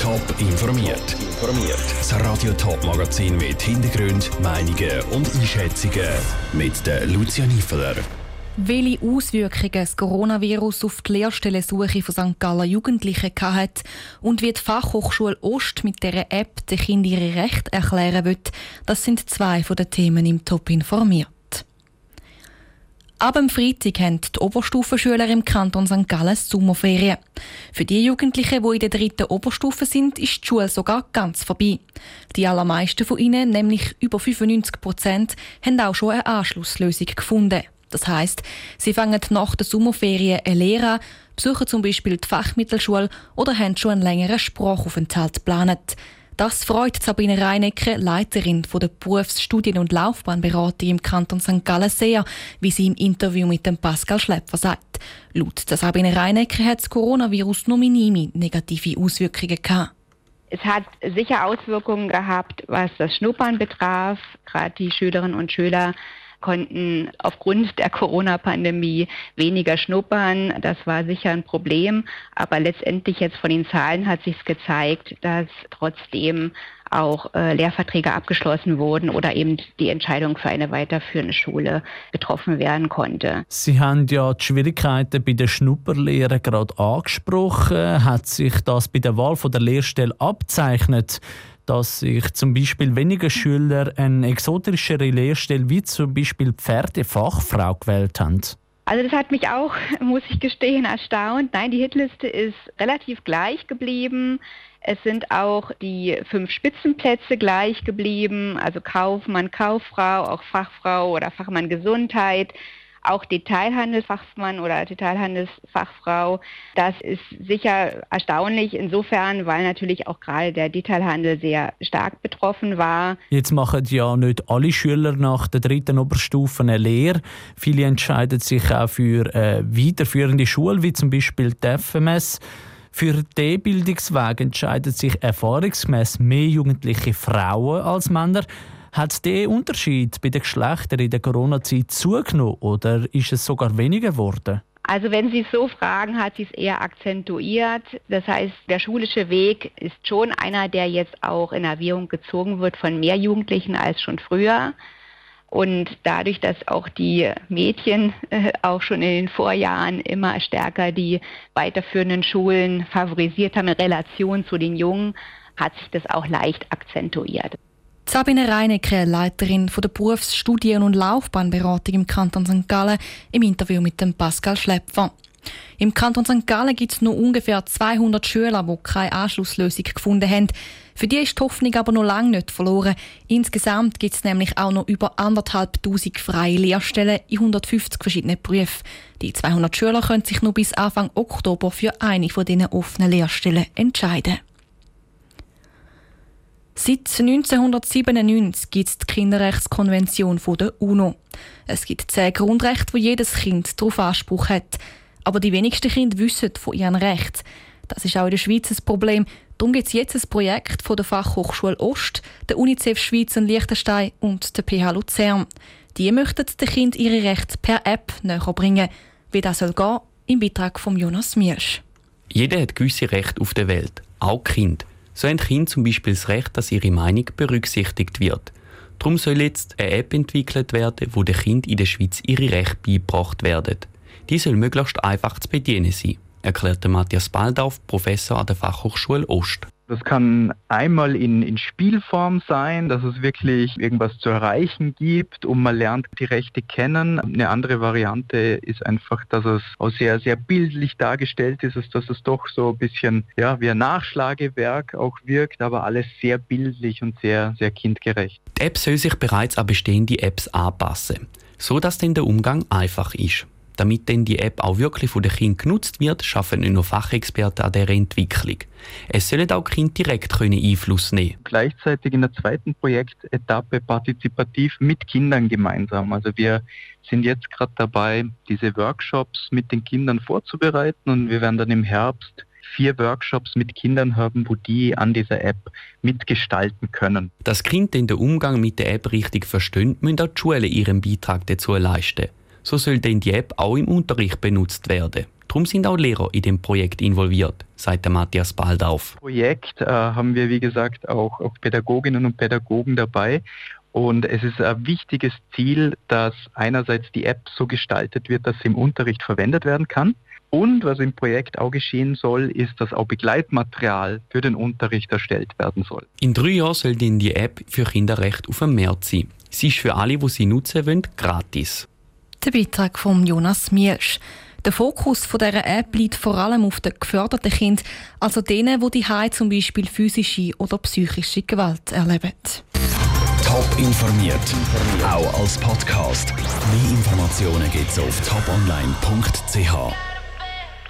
Top informiert. Informiert. Das Radio Top Magazin mit Hintergrund, Meinungen und Einschätzungen mit der Lucia Niefeler. Welche Auswirkungen das Coronavirus auf die Lehrstellensuche von St. Galler Jugendlichen hat und wie die Fachhochschule Ost mit dieser App den Kindern ihre Rechte erklären wird, das sind zwei von den Themen im Top informiert. Ab dem Freitag haben die Oberstufenschüler im Kanton St. Gallen Sommerferien. Für die Jugendlichen, die in der dritten Oberstufe sind, ist die Schule sogar ganz vorbei. Die allermeisten von ihnen, nämlich über 95 Prozent, haben auch schon eine Anschlusslösung gefunden. Das heißt, sie fangen nach der Sommerferien eine Lehre an, besuchen zum Beispiel die Fachmittelschule oder haben schon einen längeren Sprachaufenthalt geplant. Das freut Sabine Reinecke, Leiterin der Berufsstudien- und Laufbahnberatung im Kanton St. Gallen sehr, wie sie im Interview mit dem Pascal Schlepfer sagt. Laut Sabine Reinecke hat das Coronavirus nur minime negative Auswirkungen gehabt. Es hat sicher Auswirkungen gehabt, was das Schnuppern betraf. Gerade die Schülerinnen und Schüler konnten aufgrund der Corona-Pandemie weniger schnuppern. Das war sicher ein Problem. Aber letztendlich jetzt von den Zahlen hat sich gezeigt, dass trotzdem auch äh, Lehrverträge abgeschlossen wurden oder eben die Entscheidung für eine weiterführende Schule getroffen werden konnte. Sie haben ja die Schwierigkeiten bei der Schnupperlehre gerade angesprochen. Hat sich das bei der Wahl von der Lehrstelle abzeichnet? Dass sich zum Beispiel weniger Schüler eine exotischere Lehrstelle wie zum Beispiel Pferdefachfrau gewählt haben? Also das hat mich auch, muss ich gestehen, erstaunt. Nein, die Hitliste ist relativ gleich geblieben. Es sind auch die fünf Spitzenplätze gleich geblieben, also Kaufmann, Kauffrau, auch Fachfrau oder Fachmann Gesundheit auch Detailhandelsfachmann oder Detailhandelsfachfrau. Das ist sicher erstaunlich insofern, weil natürlich auch gerade der Detailhandel sehr stark betroffen war. Jetzt machen ja nicht alle Schüler nach der dritten Oberstufe eine Lehre. Viele entscheiden sich auch für eine weiterführende Schule, wie zum Beispiel die FMS. Für den Bildungsweg entscheiden sich erfahrungsgemäß mehr jugendliche Frauen als Männer. Hat der Unterschied bei den Geschlechtern in der Corona-Zeit zugenommen oder ist es sogar weniger geworden? Also wenn Sie es so fragen, hat sie es eher akzentuiert. Das heißt, der schulische Weg ist schon einer, der jetzt auch in Erwägung gezogen wird von mehr Jugendlichen als schon früher. Und dadurch, dass auch die Mädchen äh, auch schon in den Vorjahren immer stärker die weiterführenden Schulen favorisiert haben in Relation zu den Jungen, hat sich das auch leicht akzentuiert. Sabine Reinecke, Leiterin der Berufsstudien- und Laufbahnberatung im Kanton St. Gallen, im Interview mit dem Pascal Schlepfer. Im Kanton St. Gallen gibt es nur ungefähr 200 Schüler, die keine Anschlusslösung gefunden haben. Für die ist die Hoffnung aber noch lange nicht verloren. Insgesamt gibt es nämlich auch noch über anderthalbtausend freie Lehrstellen in 150 verschiedenen Berufen. Die 200 Schüler können sich nur bis Anfang Oktober für eine von diesen offenen Lehrstellen entscheiden. Seit 1997 gibt es die Kinderrechtskonvention der UNO. Es gibt zehn Grundrechte, wo jedes Kind darauf Anspruch hat. Aber die wenigsten Kinder wissen von ihren Rechten. Das ist auch in der Schweiz ein Problem. Darum gibt es jetzt ein Projekt von der Fachhochschule Ost, der UNICEF Schweiz und Liechtenstein und der PH Luzern. Die möchten den Kindern ihre Rechte per App näher bringen. Wie das soll gehen, im Beitrag von Jonas Miersch. Jeder hat gewisse Rechte auf der Welt, auch Kind. So haben Kinder zum Beispiel das Recht, dass ihre Meinung berücksichtigt wird. Darum soll jetzt eine App entwickelt werden, wo den Kind in der Schweiz ihre Rechte beigebracht werden. Die soll möglichst einfach zu bedienen sein, erklärte Matthias Baldauf, Professor an der Fachhochschule Ost. Das kann einmal in, in Spielform sein, dass es wirklich irgendwas zu erreichen gibt und man lernt die Rechte kennen. Eine andere Variante ist einfach, dass es auch sehr, sehr bildlich dargestellt ist, dass es doch so ein bisschen ja, wie ein Nachschlagewerk auch wirkt, aber alles sehr bildlich und sehr, sehr kindgerecht. Die App soll sich bereits an bestehende Apps anpassen, so dass dann der Umgang einfach ist. Damit denn die App auch wirklich von den Kindern genutzt wird, schaffen nicht nur Fachexperten an der Entwicklung. Es sollen auch Kinder direkt können Einfluss nehmen Gleichzeitig in der zweiten Projektetappe partizipativ mit Kindern gemeinsam. Also wir sind jetzt gerade dabei, diese Workshops mit den Kindern vorzubereiten und wir werden dann im Herbst vier Workshops mit Kindern haben, wo die an dieser App mitgestalten können. Das Kind den Umgang mit der App richtig versteht, müssen auch die Schulen ihren Beitrag dazu leisten. So soll denn die App auch im Unterricht benutzt werden. Darum sind auch Lehrer in dem Projekt involviert, sagt Matthias Baldauf. Im Projekt äh, haben wir, wie gesagt, auch, auch Pädagoginnen und Pädagogen dabei. Und es ist ein wichtiges Ziel, dass einerseits die App so gestaltet wird, dass sie im Unterricht verwendet werden kann. Und was im Projekt auch geschehen soll, ist, dass auch Begleitmaterial für den Unterricht erstellt werden soll. In drei Jahren soll dann die App für Kinderrecht auf dem März sein. Sie ist für alle, die sie nutzen wollen, gratis. Der Beitrag von Jonas Mielsch. Der Fokus von dieser App liegt vor allem auf den geförderten Kindern, also denen, die die zum Beispiel physische oder psychische Gewalt erleben. Top informiert, auch als Podcast. Mehr Informationen gibt es auf toponline.ch.